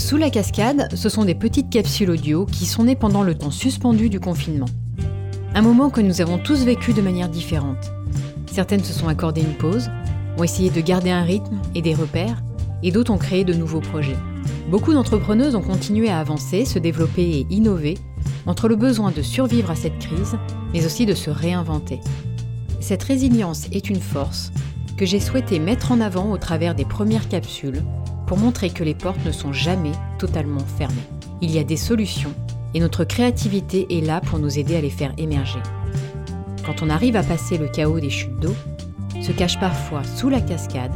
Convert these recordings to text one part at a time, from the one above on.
Sous la cascade, ce sont des petites capsules audio qui sont nées pendant le temps suspendu du confinement. Un moment que nous avons tous vécu de manière différente. Certaines se sont accordées une pause, ont essayé de garder un rythme et des repères, et d'autres ont créé de nouveaux projets. Beaucoup d'entrepreneuses ont continué à avancer, se développer et innover, entre le besoin de survivre à cette crise, mais aussi de se réinventer. Cette résilience est une force que j'ai souhaité mettre en avant au travers des premières capsules pour montrer que les portes ne sont jamais totalement fermées. Il y a des solutions et notre créativité est là pour nous aider à les faire émerger. Quand on arrive à passer le chaos des chutes d'eau, se cachent parfois sous la cascade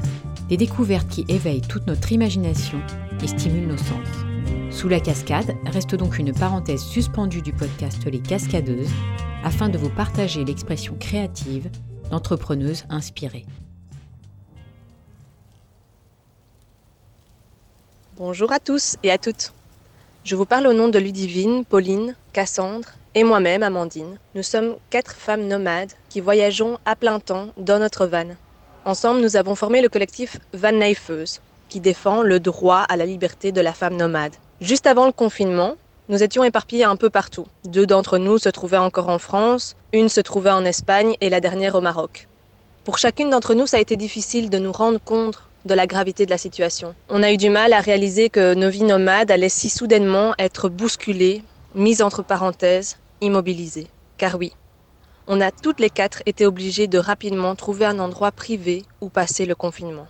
des découvertes qui éveillent toute notre imagination et stimulent nos sens. Sous la cascade reste donc une parenthèse suspendue du podcast Les Cascadeuses afin de vous partager l'expression créative d'entrepreneuses inspirées. Bonjour à tous et à toutes. Je vous parle au nom de Ludivine, Pauline, Cassandre et moi-même, Amandine. Nous sommes quatre femmes nomades qui voyageons à plein temps dans notre van. Ensemble, nous avons formé le collectif Van Lifeuse, qui défend le droit à la liberté de la femme nomade. Juste avant le confinement, nous étions éparpillés un peu partout. Deux d'entre nous se trouvaient encore en France, une se trouvait en Espagne et la dernière au Maroc. Pour chacune d'entre nous, ça a été difficile de nous rendre compte de la gravité de la situation. On a eu du mal à réaliser que nos vies nomades allaient si soudainement être bousculées, mises entre parenthèses, immobilisées. Car oui, on a toutes les quatre été obligées de rapidement trouver un endroit privé où passer le confinement.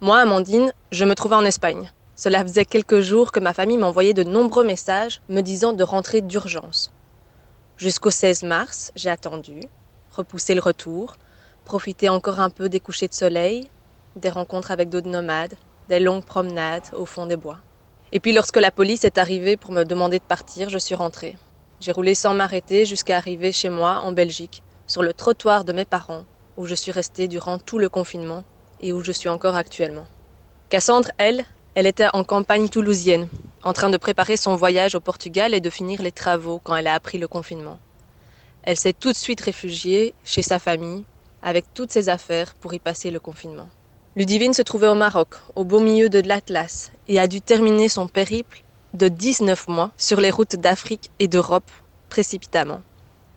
Moi, Amandine, je me trouvais en Espagne. Cela faisait quelques jours que ma famille m'envoyait de nombreux messages me disant de rentrer d'urgence. Jusqu'au 16 mars, j'ai attendu, repoussé le retour, profité encore un peu des couchers de soleil, des rencontres avec d'autres nomades, des longues promenades au fond des bois. Et puis lorsque la police est arrivée pour me demander de partir, je suis rentrée. J'ai roulé sans m'arrêter jusqu'à arriver chez moi en Belgique, sur le trottoir de mes parents, où je suis restée durant tout le confinement et où je suis encore actuellement. Cassandre, elle, elle était en campagne toulousienne, en train de préparer son voyage au Portugal et de finir les travaux quand elle a appris le confinement. Elle s'est tout de suite réfugiée chez sa famille, avec toutes ses affaires pour y passer le confinement. Ludivine se trouvait au Maroc, au beau milieu de l'Atlas, et a dû terminer son périple de 19 mois sur les routes d'Afrique et d'Europe précipitamment.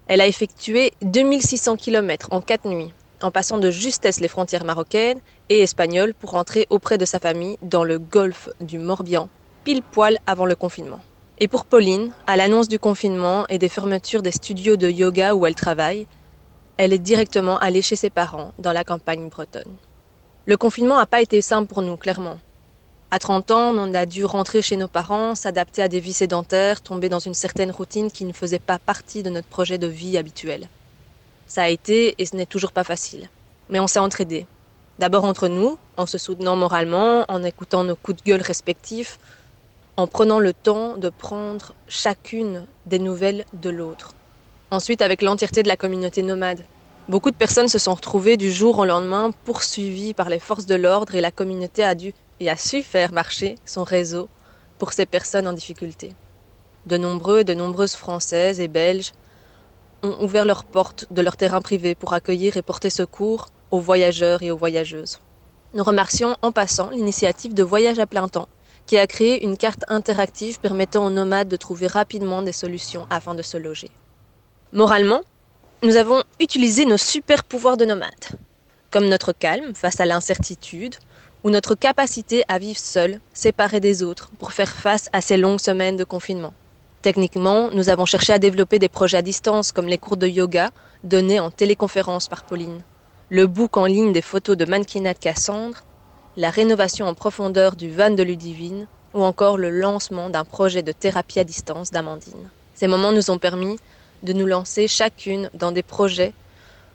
Elle a effectué 2600 km en 4 nuits, en passant de justesse les frontières marocaines et espagnoles pour rentrer auprès de sa famille dans le golfe du Morbihan, pile poil avant le confinement. Et pour Pauline, à l'annonce du confinement et des fermetures des studios de yoga où elle travaille, elle est directement allée chez ses parents dans la campagne bretonne. Le confinement n'a pas été simple pour nous, clairement. À 30 ans, on a dû rentrer chez nos parents, s'adapter à des vies sédentaires, tomber dans une certaine routine qui ne faisait pas partie de notre projet de vie habituel. Ça a été et ce n'est toujours pas facile. Mais on s'est entraidés. D'abord entre nous, en se soutenant moralement, en écoutant nos coups de gueule respectifs, en prenant le temps de prendre chacune des nouvelles de l'autre. Ensuite avec l'entièreté de la communauté nomade, Beaucoup de personnes se sont retrouvées du jour au lendemain poursuivies par les forces de l'ordre et la communauté a dû et a su faire marcher son réseau pour ces personnes en difficulté. De nombreux et de nombreuses Françaises et Belges ont ouvert leurs portes de leur terrain privé pour accueillir et porter secours aux voyageurs et aux voyageuses. Nous remercions en passant l'initiative de Voyage à plein temps, qui a créé une carte interactive permettant aux nomades de trouver rapidement des solutions afin de se loger. Moralement, nous avons utilisé nos super pouvoirs de nomades, comme notre calme face à l'incertitude ou notre capacité à vivre seul, séparés des autres, pour faire face à ces longues semaines de confinement. Techniquement, nous avons cherché à développer des projets à distance comme les cours de yoga donnés en téléconférence par Pauline, le book en ligne des photos de mannequinat de Cassandre, la rénovation en profondeur du van de Ludivine ou encore le lancement d'un projet de thérapie à distance d'Amandine. Ces moments nous ont permis de nous lancer chacune dans des projets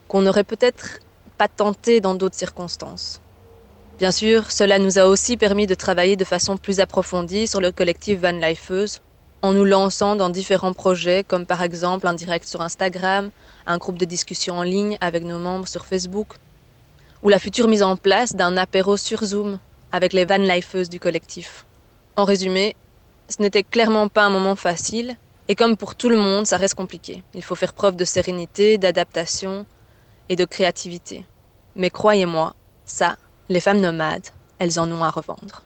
qu'on n'aurait peut-être pas tenté dans d'autres circonstances. Bien sûr, cela nous a aussi permis de travailler de façon plus approfondie sur le collectif Van Lifeuse, en nous lançant dans différents projets, comme par exemple un direct sur Instagram, un groupe de discussion en ligne avec nos membres sur Facebook, ou la future mise en place d'un apéro sur Zoom avec les Van Lifeuses du collectif. En résumé, ce n'était clairement pas un moment facile, et comme pour tout le monde, ça reste compliqué. Il faut faire preuve de sérénité, d'adaptation et de créativité. Mais croyez-moi, ça, les femmes nomades, elles en ont à revendre.